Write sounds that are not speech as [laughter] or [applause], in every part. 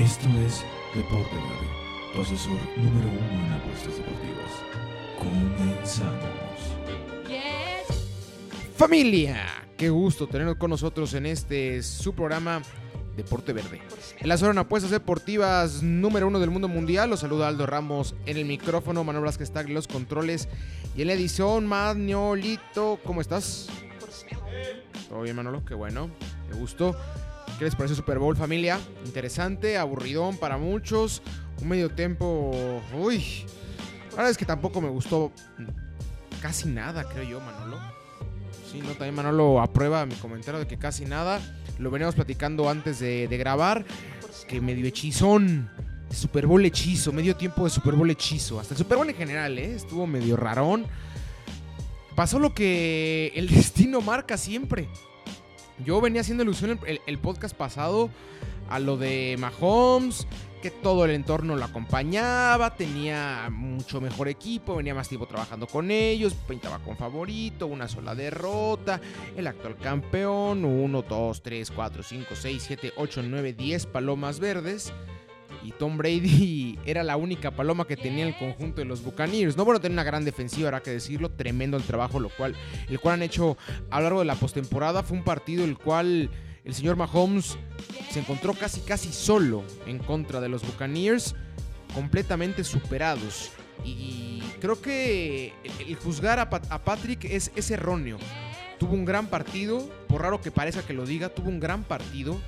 Esto es Deporte Verde, tu asesor número uno en apuestas deportivas. Comenzamos. Familia, qué gusto tenerlos con nosotros en este su programa Deporte Verde. En la zona de apuestas deportivas número uno del mundo mundial, los saluda Aldo Ramos en el micrófono, Manuel Vázquez está en los controles y en la edición Manuelito, ¿cómo estás? Todo bien Manolo, qué bueno, qué gusto. ¿Qué les parece Super Bowl familia? Interesante, aburridón para muchos, un medio tiempo, uy, la verdad es que tampoco me gustó casi nada, creo yo Manolo. Sí, no, también Manolo aprueba mi comentario de que casi nada. Lo veníamos platicando antes de, de grabar. Que medio hechizón. Super Bowl hechizo, medio tiempo de Super Bowl hechizo. Hasta el Super Bowl en general, ¿eh? Estuvo medio rarón. Pasó lo que el [laughs] destino marca siempre. Yo venía haciendo ilusión el, el, el podcast pasado a lo de Mahomes, que todo el entorno lo acompañaba, tenía mucho mejor equipo, venía más tiempo trabajando con ellos, pintaba con favorito, una sola derrota, el actual campeón, 1, 2, 3, 4, 5, 6, 7, 8, 9, 10 palomas verdes. Y Tom Brady [laughs] era la única paloma que tenía el conjunto de los Buccaneers. No bueno, tener una gran defensiva, habrá que decirlo. Tremendo el trabajo, lo cual, el cual han hecho a lo largo de la postemporada. Fue un partido el cual el señor Mahomes se encontró casi casi solo en contra de los Buccaneers, completamente superados. Y creo que el juzgar a, Pat a Patrick es, erróneo. Tuvo un gran partido, por raro que parezca que lo diga, tuvo un gran partido,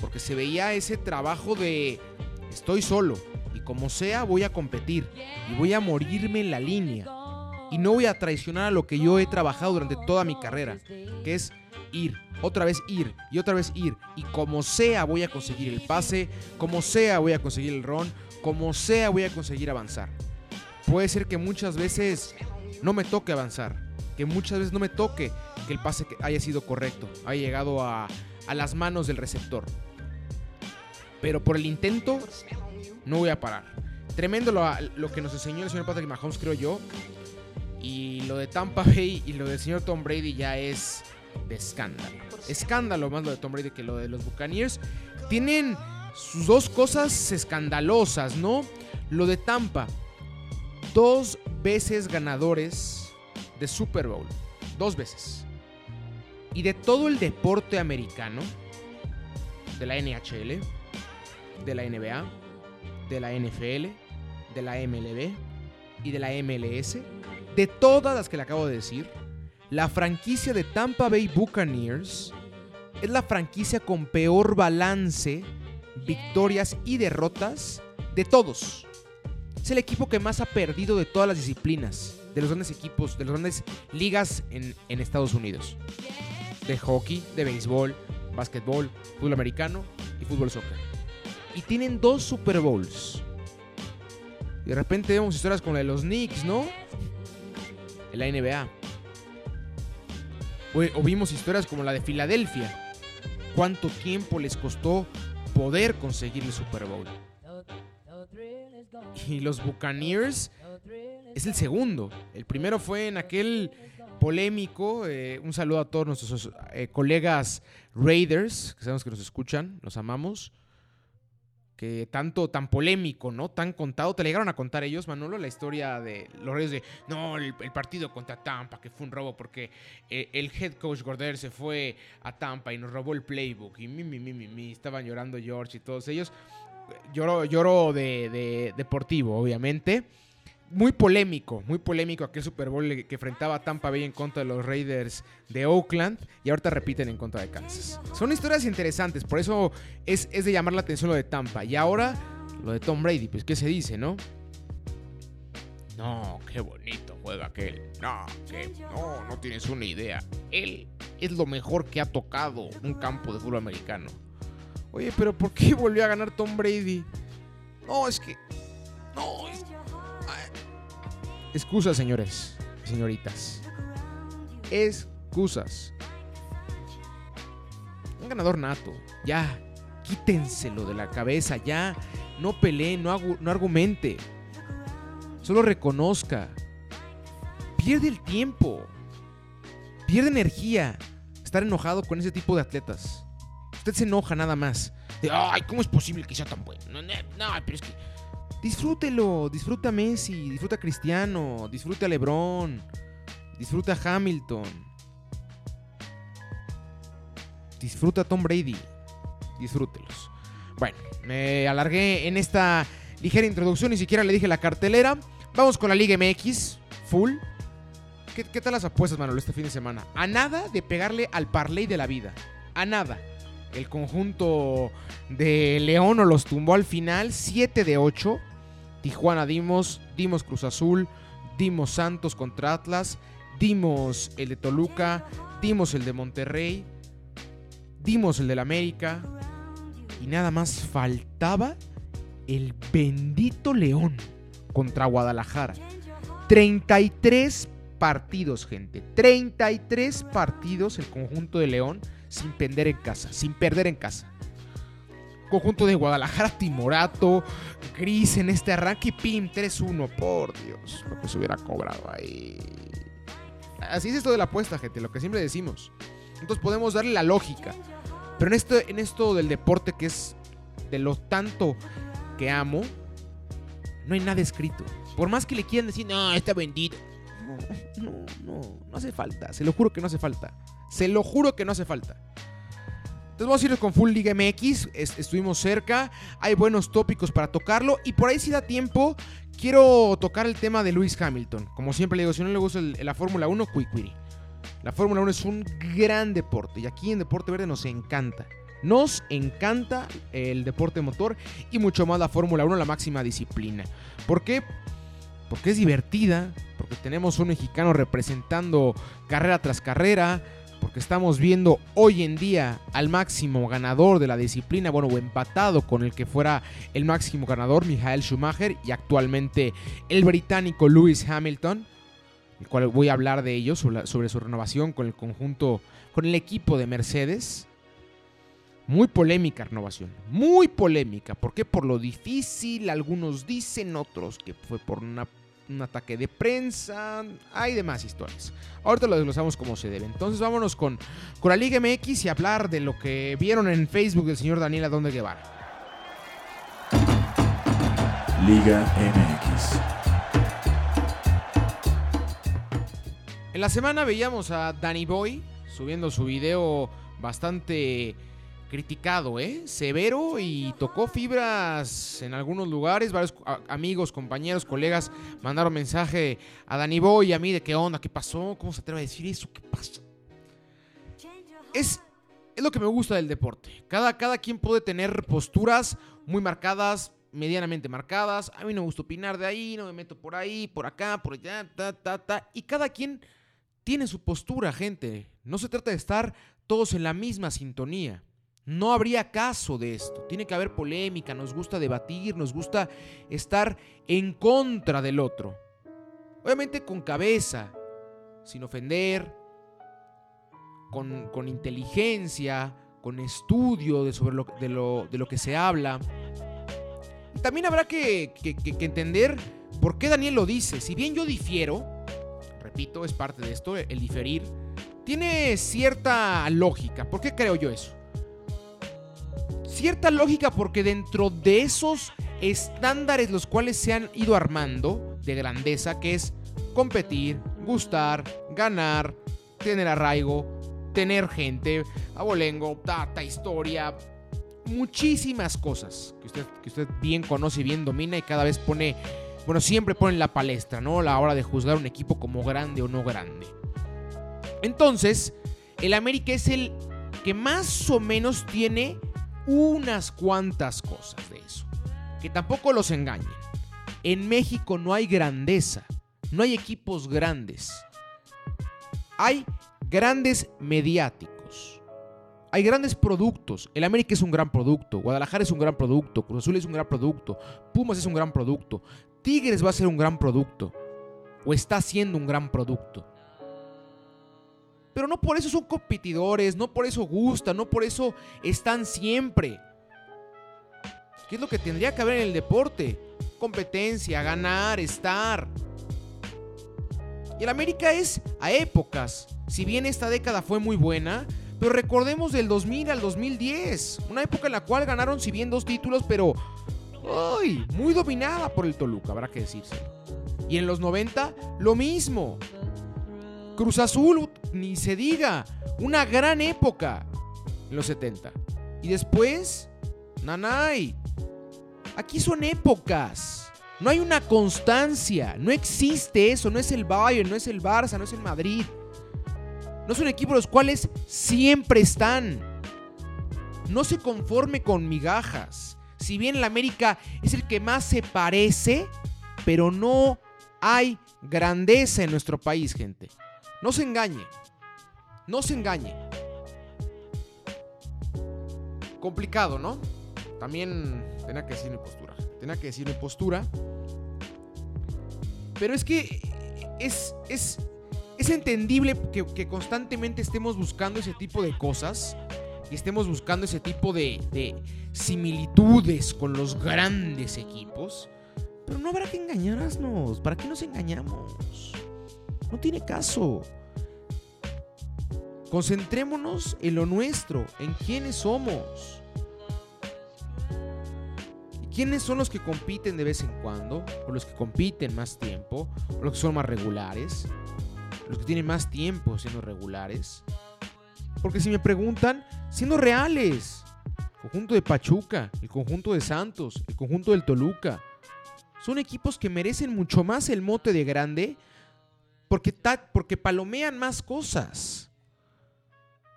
porque se veía ese trabajo de estoy solo y como sea voy a competir y voy a morirme en la línea. Y no voy a traicionar a lo que yo he trabajado durante toda mi carrera, que es ir, otra vez ir y otra vez ir. Y como sea voy a conseguir el pase, como sea voy a conseguir el ron, como sea voy a conseguir avanzar. Puede ser que muchas veces no me toque avanzar, que muchas veces no me toque que el pase haya sido correcto, haya llegado a, a las manos del receptor. Pero por el intento no voy a parar. Tremendo lo, lo que nos enseñó el señor Patrick Mahomes, creo yo. Y lo de Tampa Bay y lo del señor Tom Brady ya es de escándalo. Escándalo más lo de Tom Brady que lo de los Buccaneers. Tienen sus dos cosas escandalosas, ¿no? Lo de Tampa. Dos veces ganadores de Super Bowl. Dos veces. Y de todo el deporte americano. De la NHL. De la NBA. De la NFL. De la MLB. Y de la MLS. De todas las que le acabo de decir la franquicia de Tampa Bay Buccaneers es la franquicia con peor balance, victorias y derrotas de todos. Es el equipo que más ha perdido de todas las disciplinas, de los grandes equipos, de las grandes ligas en, Estados Unidos. De hockey, de béisbol, básquetbol, fútbol americano y fútbol soccer. Y tienen dos Super Bowls. Y de repente vemos historias como la de los Knicks, ¿no? En la NBA. O, vimos historias como la de Filadelfia. ¿Cuánto tiempo les costó poder conseguir el Super Bowl? Y los Buccaneers es el segundo. El primero fue en aquel polémico. Eh, un saludo a todos nuestros eh, colegas Raiders, que sabemos que nos escuchan, los amamos que tanto, tan polémico, ¿no? Tan contado. ¿Te le llegaron a contar ellos, Manolo, la historia de los Reyes de, no, el, partido contra Tampa, que fue un robo porque eh, el head coach Gorder se fue a Tampa y nos robó el playbook y mi, mi, mi, mi, mi, estaban llorando George y todos ellos. Lloró, lloró de, de deportivo, obviamente. Muy polémico, muy polémico aquel Super Bowl que enfrentaba a Tampa Bay en contra de los Raiders de Oakland y ahorita repiten en contra de Kansas. Son historias interesantes, por eso es, es de llamar la atención lo de Tampa. Y ahora lo de Tom Brady, pues ¿qué se dice, no? No, qué bonito juega aquel. No, que no, no tienes una idea. Él es lo mejor que ha tocado un campo de fútbol americano. Oye, pero ¿por qué volvió a ganar Tom Brady? No, es que. No, es Excusas, señores señoritas. Excusas. Un ganador nato. Ya, quítenselo de la cabeza. Ya, no pelee, no, no argumente. Solo reconozca. Pierde el tiempo. Pierde energía estar enojado con ese tipo de atletas. Usted se enoja nada más. de, ay, ¿cómo es posible que sea tan bueno? No, no, no, pero es que disfrútelo, disfruta Messi, disfruta Cristiano, disfruta LeBron, disfruta Hamilton, disfruta Tom Brady, disfrútelos. Bueno, me alargué en esta ligera introducción, ni siquiera le dije la cartelera. Vamos con la Liga MX, full. ¿Qué, qué tal las apuestas, Manolo, este fin de semana? A nada de pegarle al parlay de la vida. A nada. El conjunto de León los tumbó al final, 7 de 8. Tijuana dimos, dimos Cruz Azul, dimos Santos contra Atlas, dimos el de Toluca, dimos el de Monterrey, dimos el del América. Y nada más faltaba el bendito León contra Guadalajara. 33 partidos, gente. 33 partidos el conjunto de León sin perder en casa. Sin perder en casa. Conjunto de Guadalajara, Timorato, Gris en este arranque pim, 3-1. Por Dios, lo que se hubiera cobrado ahí. Así es esto de la apuesta, gente, lo que siempre decimos. Entonces podemos darle la lógica. Pero en esto, en esto del deporte que es de lo tanto que amo, no hay nada escrito. Por más que le quieran decir, no, está vendido. No, no, no, no hace falta. Se lo juro que no hace falta. Se lo juro que no hace falta. Entonces vamos a ir con Full Liga MX. estuvimos cerca. Hay buenos tópicos para tocarlo. Y por ahí si da tiempo, quiero tocar el tema de Lewis Hamilton. Como siempre le digo, si no le gusta la Fórmula 1, Quick La Fórmula 1 es un gran deporte. Y aquí en Deporte Verde nos encanta. Nos encanta el deporte motor y mucho más la Fórmula 1, la máxima disciplina. ¿Por qué? Porque es divertida, porque tenemos un mexicano representando carrera tras carrera, porque estamos viendo hoy en día al máximo ganador de la disciplina, bueno, o empatado con el que fuera el máximo ganador, Michael Schumacher, y actualmente el británico Lewis Hamilton, el cual voy a hablar de ello, sobre, sobre su renovación con el conjunto, con el equipo de Mercedes. Muy polémica renovación, muy polémica. ¿Por qué? Por lo difícil, algunos dicen, otros que fue por un ataque de prensa, hay demás historias. Ahorita lo desglosamos como se debe. Entonces vámonos con, con la Liga MX y hablar de lo que vieron en Facebook del señor Daniel Adonde Guevara. Liga MX. En la semana veíamos a Danny Boy subiendo su video bastante criticado, ¿eh? Severo y tocó fibras en algunos lugares. Varios amigos, compañeros, colegas mandaron mensaje a Dani Boy y a mí de qué onda, qué pasó, cómo se atreve a decir eso, qué pasa. Es, es lo que me gusta del deporte. Cada, cada quien puede tener posturas muy marcadas, medianamente marcadas. A mí no me gusta opinar de ahí, no me meto por ahí, por acá, por allá, ta, ta, ta. Y cada quien tiene su postura, gente. No se trata de estar todos en la misma sintonía. No habría caso de esto. Tiene que haber polémica, nos gusta debatir, nos gusta estar en contra del otro. Obviamente con cabeza, sin ofender, con, inteligencia, con estudio de, sobre lo, de, lo, de lo que se habla. También habrá que, que entender por qué Daniel lo dice. Si bien yo difiero, repito, es parte de esto, el diferir, tiene cierta lógica. ¿Por qué creo yo eso? Cierta lógica porque dentro de esos estándares los cuales se han ido armando de grandeza, que es competir, gustar, ganar, tener arraigo, tener gente, abolengo, data, historia, muchísimas cosas que usted, que usted bien conoce y bien domina y cada vez pone, bueno, siempre pone en la palestra, ¿no? La hora de juzgar un equipo como grande o no grande. Entonces, el América es el que más o menos tiene unas cuantas cosas de eso. Que tampoco los engañen. En México no hay grandeza, no hay equipos grandes. Hay grandes mediáticos. Hay grandes productos. El América es un gran producto. Guadalajara es un gran producto. Cruz Azul es un gran producto. Pumas es un gran producto. Tigres va a ser un gran producto. O está siendo un gran producto. Pero no por eso son competidores, no por eso gustan, no por eso están siempre. ¿Qué es lo que tendría que haber en el deporte? Competencia, ganar, estar. Y el América es a épocas. Si bien esta década fue muy buena, Pero recordemos del 2000 al 2010, una época en la cual ganaron si bien dos títulos, pero ¡ay! muy dominada por el Toluca, habrá que decirse. Y en los 90, lo mismo. Cruz Azul, ni se diga, una gran época en los 70. Y después, Nanay. Aquí son épocas. No hay una constancia. No existe eso. No es el Bayern, no es el Barça, no es el Madrid. No son equipos los cuales siempre están. No se conforme con migajas. Si bien el América es el que más se parece, pero no hay grandeza en nuestro país, gente. No se engañe. No se engañe. Complicado, ¿no? También tenía que decir mi postura. Tenía que decir mi postura. Pero es que es, es, es entendible que, constantemente estemos buscando ese tipo de cosas y estemos buscando ese tipo de, de similitudes con los grandes equipos. Pero no habrá que engañarnos. ¿Para qué nos engañamos? No tiene caso. Concentrémonos en lo nuestro, en quiénes somos. ¿Y quiénes son los que compiten de vez en cuando? ¿O los que compiten más tiempo? ¿O los que son más regulares? ¿Los que tienen más tiempo siendo regulares? Porque si me preguntan, siendo reales, el conjunto de Pachuca, el conjunto de Santos, el conjunto del Toluca, son equipos que merecen mucho más el mote de grande porque, porque palomean más cosas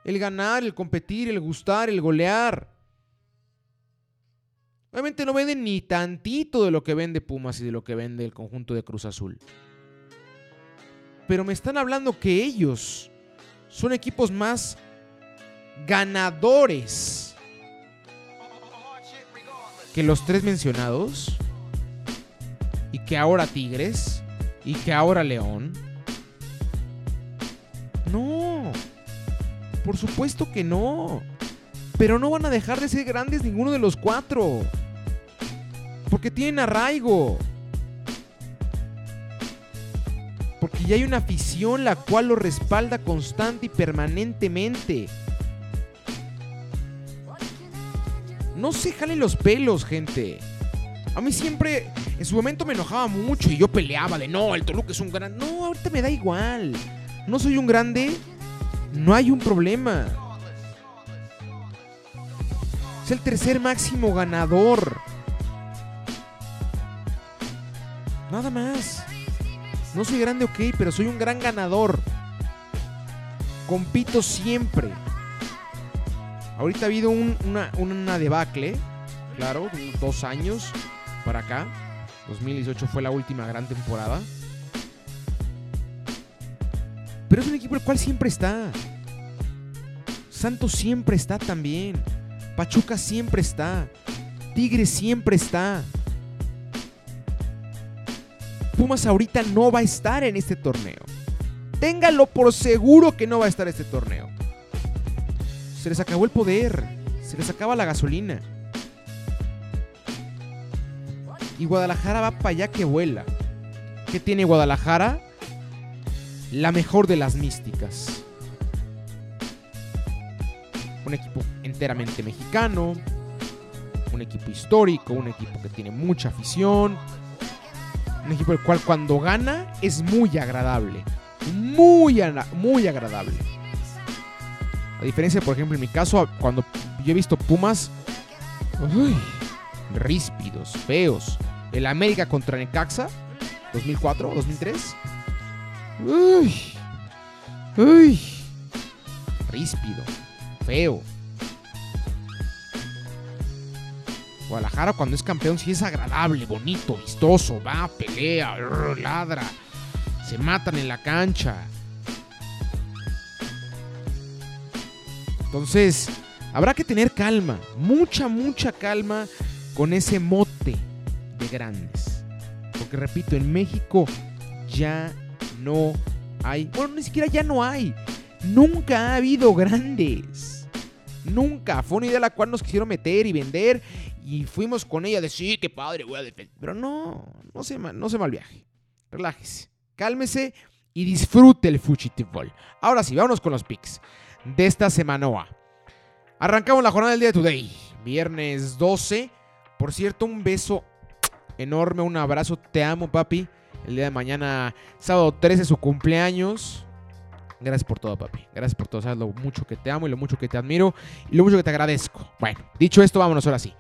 el ganar, el competir, el gustar, el golear. Obviamente no venden ni tantito de lo que vende Pumas y de lo que vende el conjunto de Cruz Azul. Pero me están hablando que ellos son equipos más ganadores que los tres mencionados. Y que ahora Tigres. Y que ahora León. Por supuesto que no. Pero no van a dejar de ser grandes ninguno de los cuatro. Porque tienen arraigo. Porque ya hay una afición la cual lo respalda constante y permanentemente. No se jalen los pelos, gente. A mí siempre, en su momento me enojaba mucho y yo peleaba de no, el Toluca es un gran. No, ahorita me da igual. No soy un grande no hay un problema. Es el tercer máximo ganador. Nada más. No soy grande, ok, pero soy un gran ganador. Compito siempre. Ahorita ha habido una, una debacle, claro, dos años para acá. 2018 fue la última gran temporada. Pero es un equipo el cual siempre está. Santos siempre está también. Pachuca siempre está. Tigres siempre está. Pumas ahorita no va a estar en este torneo. Téngalo por seguro que no va a estar este torneo. Se les acabó el poder. Se les acaba la gasolina. Y Guadalajara va para allá que vuela. ¿Qué tiene Guadalajara? La mejor de las místicas. Un equipo enteramente mexicano, un equipo histórico, un equipo que tiene mucha afición, un equipo el cual cuando gana es muy agradable, muy, muy agradable. A diferencia, por ejemplo, en mi caso, cuando yo he visto Pumas, ríspidos, feos. El América contra Necaxa, 2004, 2003 Uy. Uy. Ríspido. Feo. Guadalajara cuando es campeón sí es agradable, bonito, vistoso, va, pelea, ladra, se matan en la cancha. Entonces, habrá que tener calma, mucha, mucha calma con ese mote de grandes. Porque repito, en México ya no hay. Bueno, ni siquiera ya no hay. Nunca ha habido grandes. Nunca. Fue una idea la cual nos quisieron meter y vender. Y fuimos con ella de sí, qué padre, voy a defender. Pero no, no se, no se mal viaje. Relájese. Cálmese y disfrute el fútbol. Ahora sí, vámonos con los picks. de esta semana. Arrancamos la jornada del día de today, viernes 12. Por cierto, un beso enorme, un abrazo, te amo papi. El día de mañana, sábado 13, su cumpleaños. Gracias por todo, papi. Gracias por todo. Sabes lo mucho que te amo y lo mucho que te admiro y lo mucho que te agradezco. Bueno, dicho esto, vámonos ahora sí.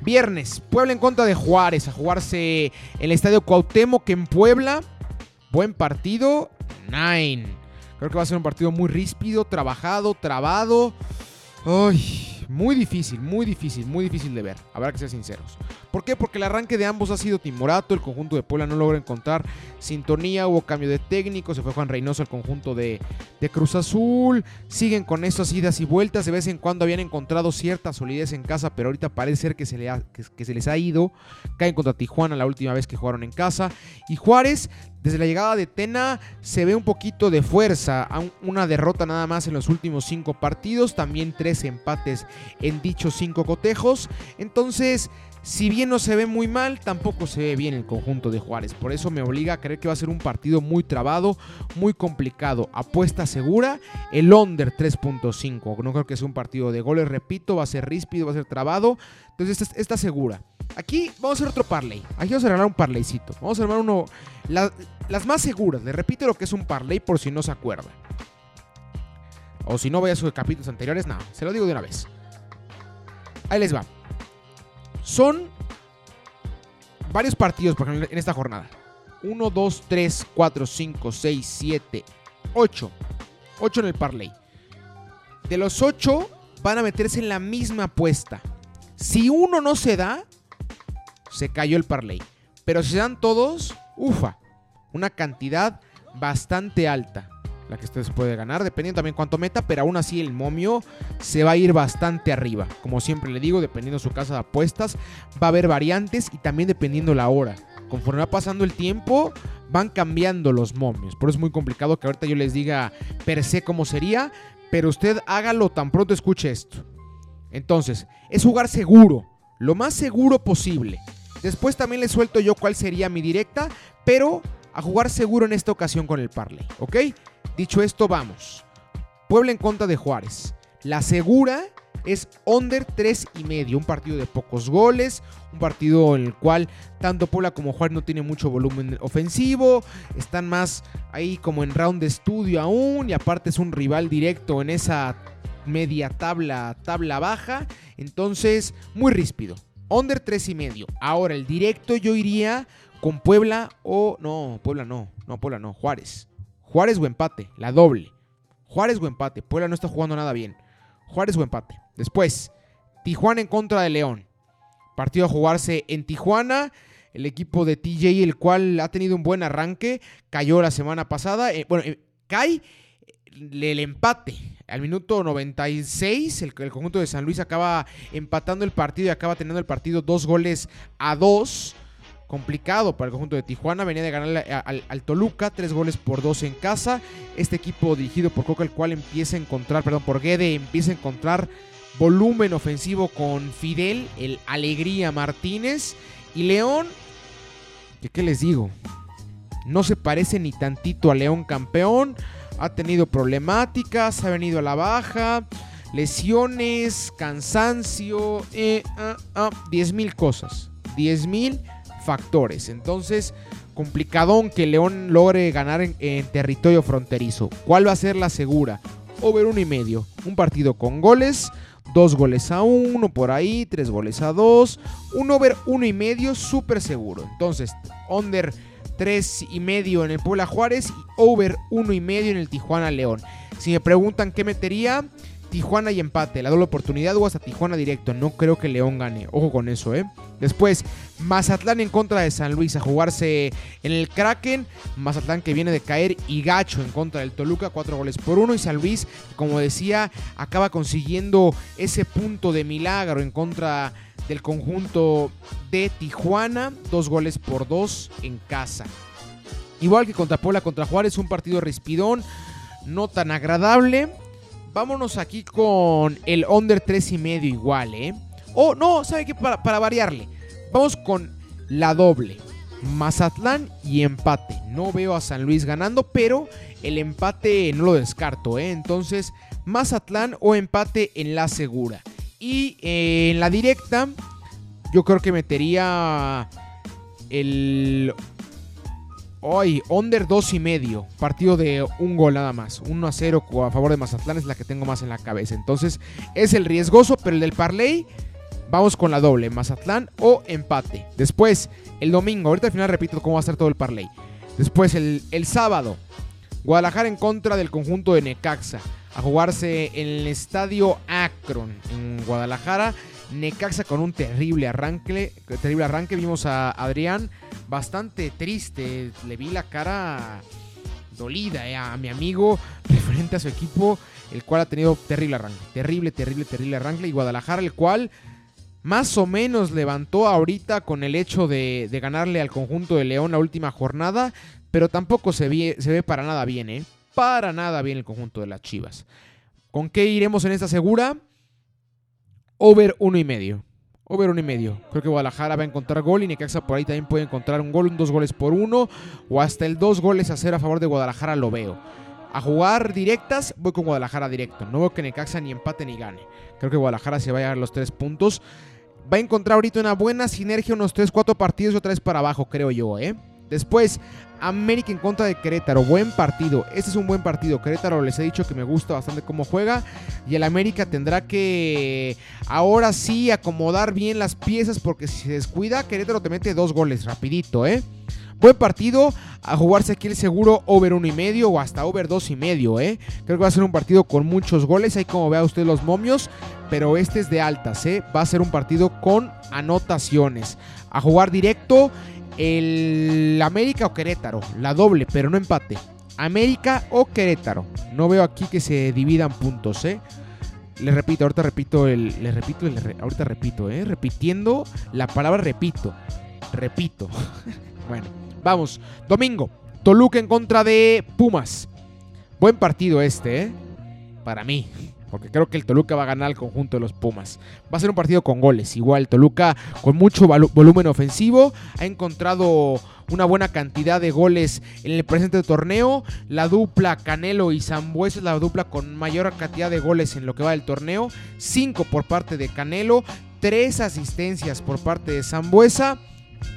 Viernes, Puebla en contra de Juárez, a jugarse el estadio Cuauhtémoc en Puebla. Buen partido, nine. Creo que va a ser un partido muy ríspido, trabajado, trabado. Ay, muy difícil, muy difícil, muy difícil de ver. Habrá que ser sinceros. ¿Por qué? Porque el arranque de ambos ha sido timorato. El conjunto de Puebla no logra encontrar sintonía. Hubo cambio de técnico. Se fue Juan Reynoso al conjunto de, Cruz Azul. Siguen con esas idas y vueltas. De vez en cuando habían encontrado cierta solidez en casa. Pero ahorita parece ser que se, ha- que- se les ha ido. Caen contra Tijuana la última vez que jugaron en casa. Y Juárez desde la llegada de Tena se ve un poquito de fuerza, una derrota nada más en los últimos cinco partidos, también tres empates en dichos cinco cotejos. Entonces, si bien no se ve muy mal, tampoco se ve bien el conjunto de Juárez. Por eso me obliga a creer que va a ser un partido muy trabado, muy complicado. Apuesta segura, el under 3.5. No creo que sea un partido de goles, repito, va a ser ríspido, va a ser trabado. Entonces, esta está segura. Aquí vamos a hacer otro parlay. Aquí vamos a regalar un parlaycito. Vamos a armar uno. la- las más seguras. Le repito lo que es un parlay por si no se acuerda. O si no, vaya a sus capítulos anteriores. No, se lo digo de una vez. Ahí les va. Son varios partidos por ejemplo, en esta jornada. 1, 2, 3, 4, 5, 6, 7, 8. 8 en el parlay. De los 8 van a meterse en la misma apuesta. Si uno no se da, se cayó el parlay. Pero si se dan todos, ufa, una cantidad bastante alta la que ustedes puede ganar, dependiendo también cuánto meta, pero aún así el momio se va a ir bastante arriba. Como siempre le digo, dependiendo de su casa de apuestas, va a haber variantes y también dependiendo la hora. Conforme va pasando el tiempo, van cambiando los momios. Por eso es muy complicado que ahorita yo les diga per se cómo sería, pero usted hágalo tan pronto escuche esto. Entonces, es jugar seguro, lo más seguro posible. Después también les suelto yo cuál sería mi directa, pero a jugar seguro en esta ocasión con el parlay, ¿ok? Dicho esto, vamos. Puebla en contra de Juárez. La segura es under 3 y medio, un partido de pocos goles, un partido en el cual tanto Puebla como Juárez no tienen mucho volumen ofensivo, están más ahí como en round de estudio aún y aparte es un rival directo en esa media tabla, tabla baja, entonces muy ríspido. Under 3 y medio. Ahora el directo yo iría con Puebla o no, Puebla no, no Puebla no, Juárez. Juárez o empate, la doble. Juárez o empate, Puebla no está jugando nada bien. Juárez o empate. Después, Tijuana en contra de León. Partido a jugarse en Tijuana. El equipo de TJ, el cual ha tenido un buen arranque, cayó la semana pasada. Eh, bueno, eh, cae el empate. Al minuto 96, el, el conjunto de San Luis acaba empatando el partido y acaba teniendo el partido dos goles a dos complicado para el conjunto de Tijuana. Venía de ganar al, Toluca, tres goles por dos en casa. Este equipo dirigido por Coca, el cual empieza a encontrar, perdón, por Guede, empieza a encontrar volumen ofensivo con Fidel, el Alegría Martínez. Y León, ¿qué, les digo? No se parece ni tantito a León campeón. Ha tenido problemáticas, ha venido a la baja, lesiones, cansancio, eh, ah, ah, 10 mil cosas. 10 mil factores. Entonces, complicadón que León logre ganar en, territorio fronterizo. ¿Cuál va a ser la segura? Over uno y medio. Un partido con goles. Dos goles a uno por ahí. Tres goles a dos. Un over uno y medio súper seguro. Entonces, under tres y medio en el Puebla Juárez. Y over uno y medio en el Tijuana León. Si me preguntan qué metería. Tijuana y empate, la doble oportunidad o hasta Tijuana directo. No creo que León gane. Ojo con eso, ¿eh? Después, Mazatlán en contra de San Luis a jugarse en el Kraken. Mazatlán que viene de caer y gacho en contra del Toluca, cuatro goles por uno. Y San Luis, como decía, acaba consiguiendo ese punto de milagro en contra del conjunto de Tijuana. Dos goles por dos en casa. Igual que contra Puebla, contra Juárez, un partido rispidón, no tan agradable. Vámonos aquí con el under 3 y medio igual, ¿eh? O no, ¿sabe qué? Para, para, variarle. Vamos con la doble. Mazatlán y empate. No veo a San Luis ganando, pero el empate no lo descarto, ¿eh? Entonces, Mazatlán o empate en la segura. Y eh, en la directa, yo creo que metería el Hoy, under 2 y medio. Partido de un gol nada más. 1 a 0 a favor de Mazatlán es la que tengo más en la cabeza. Entonces, es el riesgoso, pero el del parlay, vamos con la doble. Mazatlán o empate. Después, el domingo. Ahorita al final repito cómo va a estar todo el parlay. Después, el, el sábado. Guadalajara en contra del conjunto de Necaxa. A jugarse en el estadio Akron en Guadalajara. Necaxa con un terrible arranque. Terrible arranque. Vimos a Adrián bastante triste. Le vi la cara dolida eh, a mi amigo referente a su equipo, el cual ha tenido terrible arranque. Terrible, terrible, terrible arranque. Y Guadalajara, el cual más o menos levantó ahorita con el hecho de, ganarle al conjunto de León la última jornada, pero tampoco se ve, para nada bien, ¿eh? Para nada bien el conjunto de las Chivas. ¿Con qué iremos en esta segura? Over uno y medio. Over uno y medio. Creo que Guadalajara va a encontrar gol y Necaxa por ahí también puede encontrar un gol, dos goles por uno o hasta el dos goles a cero a favor de Guadalajara lo veo. A jugar directas, voy con Guadalajara directo. No veo que Necaxa ni empate ni gane. Creo que Guadalajara se va a llevar los tres puntos. Va a encontrar ahorita una buena sinergia, unos 3-4 partidos y otra vez para abajo, creo yo, ¿eh? Después, América en contra de Querétaro. Buen partido. Este es un buen partido. Querétaro les he dicho que me gusta bastante cómo juega. Y el América tendrá que ahora sí acomodar bien las piezas. Porque si se descuida, Querétaro te mete dos goles rapidito, ¿eh? Buen partido. A jugarse aquí el seguro over uno y medio o hasta over dos y medio, ¿eh? Creo que va a ser un partido con muchos goles. Ahí como vea usted los momios. Pero este es de altas, ¿eh? Va a ser un partido con anotaciones. A jugar directo el América o Querétaro, la doble, pero no empate. América o Querétaro. No veo aquí que se dividan puntos, ¿eh? Les repito, ahorita repito el. Les repito, ahorita repito, ¿eh? Repitiendo la palabra repito. Repito. [laughs] bueno, vamos. Domingo. Toluca en contra de Pumas. Buen partido este, ¿eh? Para mí porque creo que el Toluca va a ganar al conjunto de los Pumas. Va a ser un partido con goles. Igual, Toluca con mucho volumen ofensivo. Ha encontrado una buena cantidad de goles en el presente torneo. La dupla Canelo y Zambuesa es la dupla con mayor cantidad de goles en lo que va del torneo. Cinco por parte de Canelo, tres asistencias por parte de Zambuesa.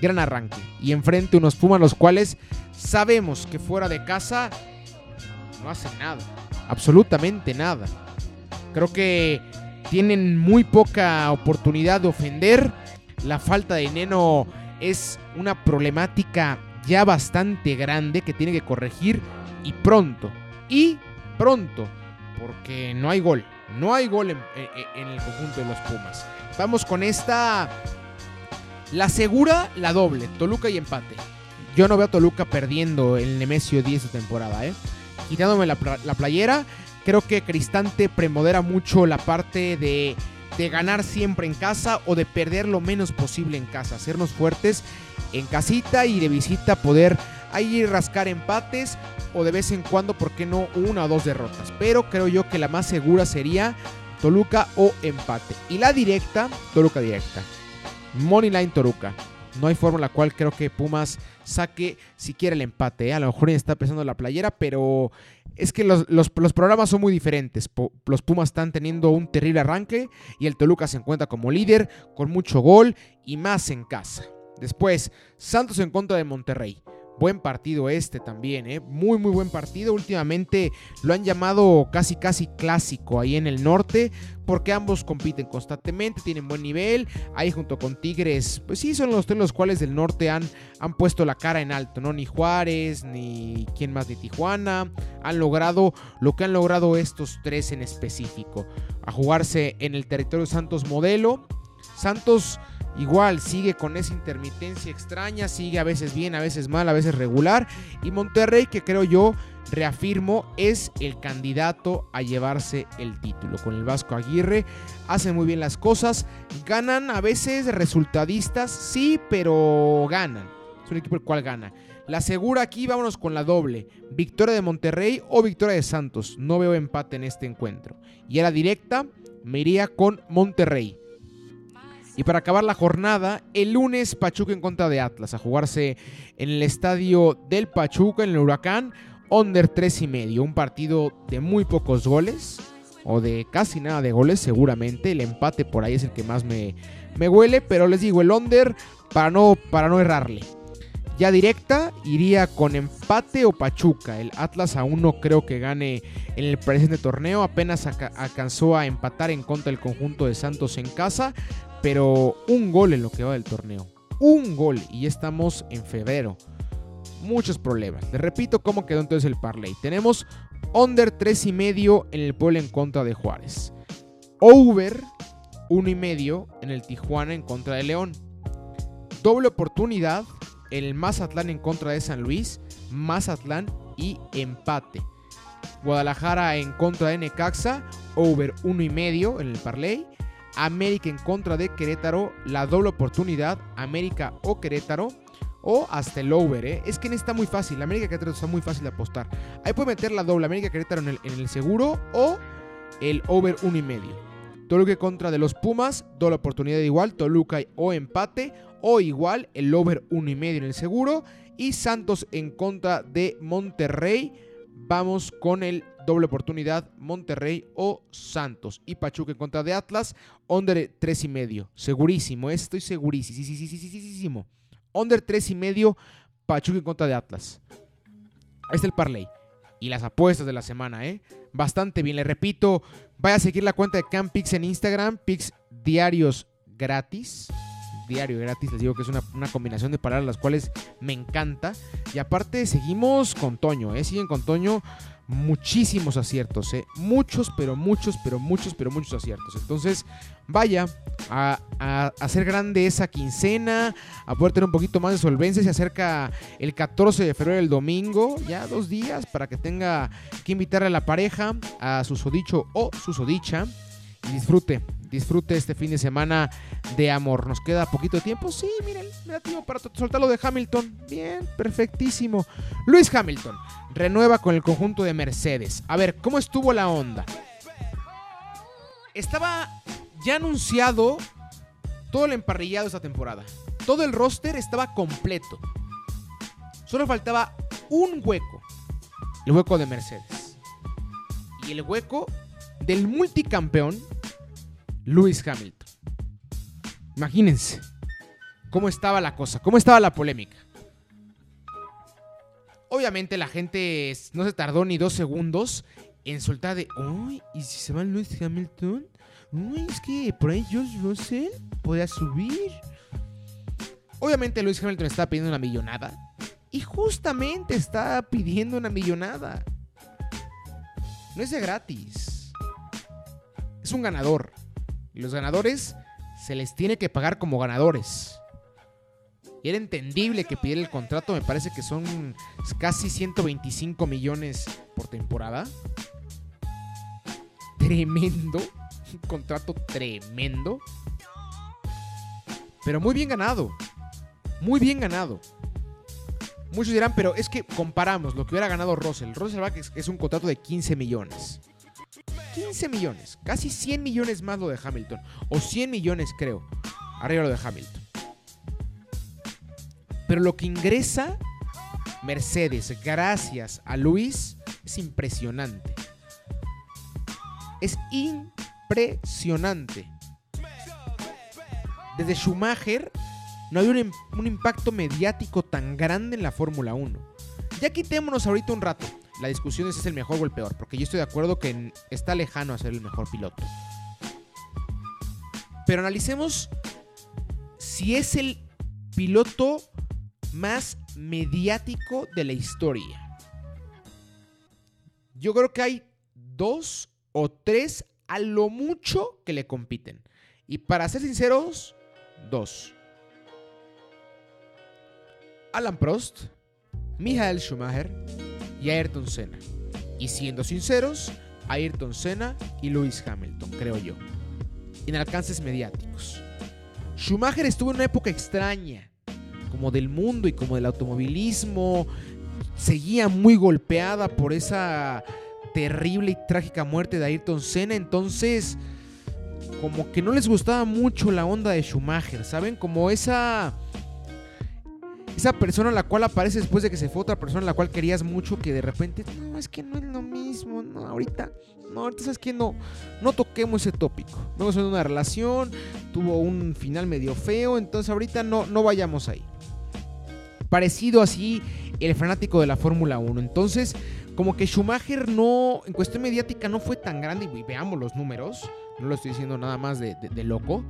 Gran arranque. Y enfrente unos Pumas los cuales sabemos que fuera de casa no hacen nada. Absolutamente nada. Creo que tienen muy poca oportunidad de ofender. La falta de Neno es una problemática ya bastante grande que tiene que corregir y pronto. Y pronto. Porque no hay gol. No hay gol en, el conjunto de los Pumas. Vamos con esta. La segura, la doble. Toluca y empate. Yo no veo a Toluca perdiendo el Nemesio 10 de temporada, ¿eh? Quitándome la, la playera, Creo que Cristante premodera mucho la parte de, ganar siempre en casa o de perder lo menos posible en casa. Hacernos fuertes en casita y de visita poder ahí rascar empates o de vez en cuando, ¿por qué no? Una o dos derrotas. Pero creo yo que la más segura sería Toluca o empate. Y la directa, Toluca directa. Moneyline Toluca. No hay forma en la cual creo que Pumas saque siquiera el empate. ¿eh? A lo mejor está pensando la playera, pero es que los, programas son muy diferentes. los Pumas están teniendo un terrible arranque y el Toluca se encuentra como líder con mucho gol y más en casa. Después, Santos en contra de Monterrey. Buen partido este también, ¿eh? Muy, muy buen partido. Últimamente lo han llamado casi, casi clásico ahí en el norte, porque ambos compiten constantemente, tienen buen nivel. Ahí junto con Tigres, pues sí, son los tres los cuales del norte han, han puesto la cara en alto, ¿no? Ni Juárez, ni quién más, ni Tijuana. Han logrado lo que han logrado estos tres en específico. A jugarse en el territorio Santos modelo. Santos Igual sigue con esa intermitencia extraña, sigue a veces bien, a veces mal, a veces regular. Y Monterrey, que creo yo, reafirmo, es el candidato a llevarse el título. Con el Vasco Aguirre hace muy bien las cosas. Ganan a veces resultadistas, sí, pero ganan. Es un equipo el cual gana. La segura aquí, vámonos con la doble. Victoria de Monterrey o victoria de Santos. No veo empate en este encuentro. Y era directa, me iría con Monterrey. Y para acabar la jornada, el lunes Pachuca en contra de Atlas, a jugarse en el estadio del Pachuca, en el Huracán, under 3 y medio. Un partido de muy pocos goles. o de casi nada de goles seguramente. El empate por ahí es el que más me, me huele, pero les digo, el under para no, para no errarle. Ya directa iría con empate o Pachuca. El Atlas aún no creo que gane en el presente torneo. Apenas alcanzó a empatar en contra del conjunto de Santos en casa. Pero un gol en lo que va del torneo. Un gol. Y ya estamos en febrero. Muchos problemas. Les repito cómo quedó entonces el parlay. Tenemos under 3.5 en el pueblo en contra de Juárez. Over 1.5 en el Tijuana en contra de León. Doble oportunidad el Mazatlán en contra de San Luis, Mazatlán y empate. Guadalajara en contra de Necaxa, over 1.5 en el parlay. América en contra de Querétaro, la doble oportunidad, América o Querétaro. O hasta el over, ¿eh? Es que en está muy fácil. América Querétaro está muy fácil de apostar. Ahí puede meter la doble América Querétaro en el, el seguro o el over 1.5. Toluca contra de los Pumas, doble oportunidad igual, Toluca o empate o igual el over 1.5 en el seguro. Y Santos en contra de Monterrey. Vamos con el doble oportunidad Monterrey o Santos. Y Pachuca en contra de Atlas. Under 3.5. Segurísimo, estoy segurísimo. Sí, sí, sí, sí, sí, sí, Under 3.5. Pachuca en contra de Atlas. Ahí está el parlay. Y las apuestas de la semana, ¿eh? Bastante bien. Le repito, vaya a seguir la cuenta de Campix en Instagram. Pix diarios gratis diario gratis. Les digo que es una, combinación de palabras las cuales me encanta. Y aparte seguimos con Toño, ¿eh? Siguen con Toño muchísimos aciertos, ¿eh? Muchos, pero muchos, pero muchos, pero muchos aciertos. Entonces, vaya a, hacer grande esa quincena, a poder tener un poquito más de solvencia. Se acerca el 14 de febrero, el domingo, ya dos días, para que tenga que invitarle a la pareja, a su sodicho o su sodicha disfrute, disfrute este fin de semana de amor. Nos queda poquito tiempo. Sí, miren, me da tiempo para soltarlo de Hamilton. Bien, perfectísimo. Luis Hamilton renueva con el conjunto de Mercedes. A ver, ¿cómo estuvo la onda? Estaba ya anunciado todo el emparrillado esta temporada. Todo el roster estaba completo. Solo faltaba un hueco. El hueco de Mercedes. Y el hueco del multicampeón Lewis Hamilton. Imagínense cómo estaba la cosa, cómo estaba la polémica. Obviamente la gente no se tardó ni dos segundos en soltar de, uy, ¿y si se va Lewis Hamilton? Uy, es que por ahí George Russell podía subir. Obviamente Lewis Hamilton estaba pidiendo una millonada. Y justamente está pidiendo una millonada. No es de gratis es un ganador. Y los ganadores se les tiene que pagar como ganadores. Y era entendible que pidiera el contrato, me parece que son casi 125 millones por temporada. Tremendo, un contrato tremendo. Pero muy bien ganado, muy bien ganado. Muchos dirán, pero es que comparamos lo que hubiera ganado Russell. Russell es un contrato de 15 millones. 15 millones, casi 100 millones más lo de Hamilton, o 100 millones creo, arriba lo de Hamilton. Pero lo que ingresa Mercedes gracias a Luis es impresionante. Es impresionante. Desde Schumacher no había un, un impacto mediático tan grande en la Fórmula 1. Ya quitémonos ahorita un rato la discusión es si es el mejor o el peor, porque yo estoy de acuerdo que está lejano a ser el mejor piloto. Pero analicemos si es el piloto más mediático de la historia. Yo creo que hay dos o tres a lo mucho que le compiten. Y para ser sinceros, dos. Alan Prost, Michael Schumacher y Ayrton Senna. Y siendo sinceros, Ayrton Senna y Lewis Hamilton, creo yo. En alcances mediáticos. Schumacher estuvo en una época extraña, como del mundo y como del automovilismo. Seguía muy golpeada por esa terrible y trágica muerte de Ayrton Senna. Entonces, como que no les gustaba mucho la onda de Schumacher, ¿saben? Como esa esa persona a la cual aparece después de que se fue otra persona a la cual querías mucho que de repente, no, es que no es lo mismo. No, ahorita, no, ahorita sabes que no, no toquemos ese tópico. Vamos en una relación, tuvo un final medio feo, entonces ahorita no, no vayamos ahí. Parecido así el fanático de la Fórmula 1. Entonces, como que Schumacher no, en cuestión mediática no fue tan grande, y veamos los números, no lo estoy diciendo nada más de, loco,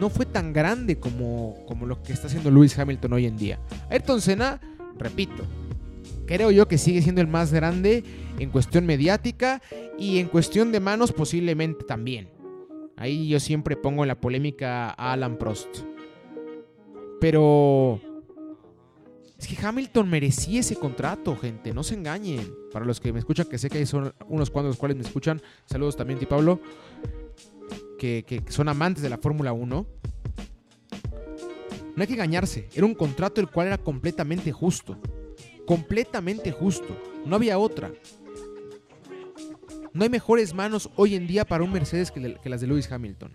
no fue tan grande como, como lo que está haciendo Lewis Hamilton hoy en día. Ayrton Senna, repito, creo yo que sigue siendo el más grande en cuestión mediática y en cuestión de manos posiblemente también. Ahí yo siempre pongo la polémica a Alan Prost. Pero es que Hamilton merecía ese contrato, gente. No se engañen. Para los que me escuchan, que sé que son unos cuantos los cuales me escuchan. Saludos también, Ti Pablo. Que, son amantes de la Fórmula 1. No hay que engañarse. Era un contrato el cual era completamente justo. Completamente justo. No había otra. No hay mejores manos hoy en día para un Mercedes que, las de Lewis Hamilton.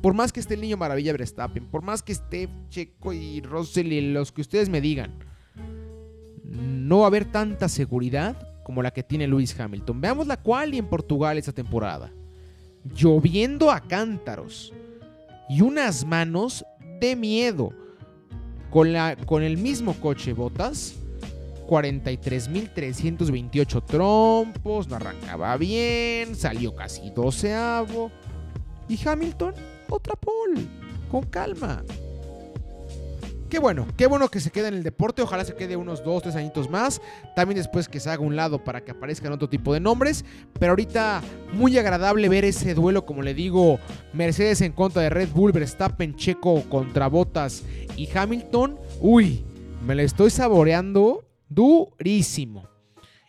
Por más que esté el niño maravilla Verstappen, por más que esté Checo y Russell y los que ustedes me digan no va a haber tanta seguridad como la que tiene Lewis Hamilton. Veamos la cual y en Portugal esta temporada. Lloviendo a cántaros y unas manos de miedo. Con, la, con el mismo coche Botas, 43.328 trompos, no arrancaba bien, salió casi doceavo. Y Hamilton, otra pole, con calma. Qué bueno, qué bueno que se quede en el deporte. Ojalá se quede unos dos, tres añitos más. También después que se haga un lado para que aparezcan otro tipo de nombres. Pero ahorita muy agradable ver ese duelo, como le digo, Mercedes en contra de Red Bull, Verstappen, Checo contra Bottas y Hamilton. Uy, me lo estoy saboreando durísimo.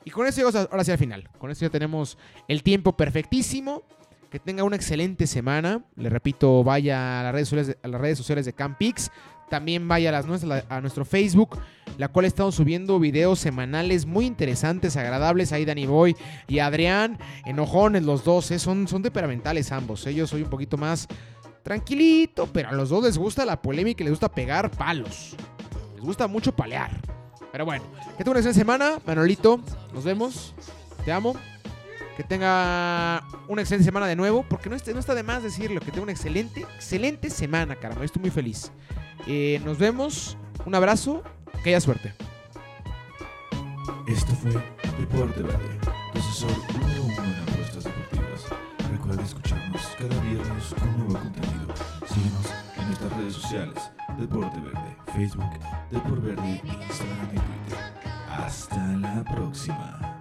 Y con eso llegamos ahora sí al final. Con eso ya tenemos el tiempo perfectísimo. Que tenga una excelente semana. Le repito, vaya a las redes sociales de, a las redes sociales de Campix. También vaya a, las nuestras, a nuestro Facebook, la cual estamos subiendo videos semanales muy interesantes, agradables. Ahí Danny Boy y Adrián, enojones los dos, ¿eh? son, son temperamentales ambos. ¿eh? Yo soy un poquito más tranquilito, pero a los dos les gusta la polémica y les gusta pegar palos. Les gusta mucho palear. Pero bueno, que tenga una excelente semana, Manolito. Nos vemos. Te amo. Que tenga una excelente semana de nuevo, porque no, no está de más decirlo, que tenga una excelente, excelente semana, caramba. Estoy muy feliz. Eh, nos vemos. Un abrazo. Que haya suerte. Esto fue Deporte Verde, tu asesor número uno en apuestas deportivas. Recuerda escucharnos cada viernes con nuevo contenido. Síguenos en nuestras redes sociales: Deporte Verde, Facebook, Deporte Verde, Instagram y Twitter. Hasta la próxima.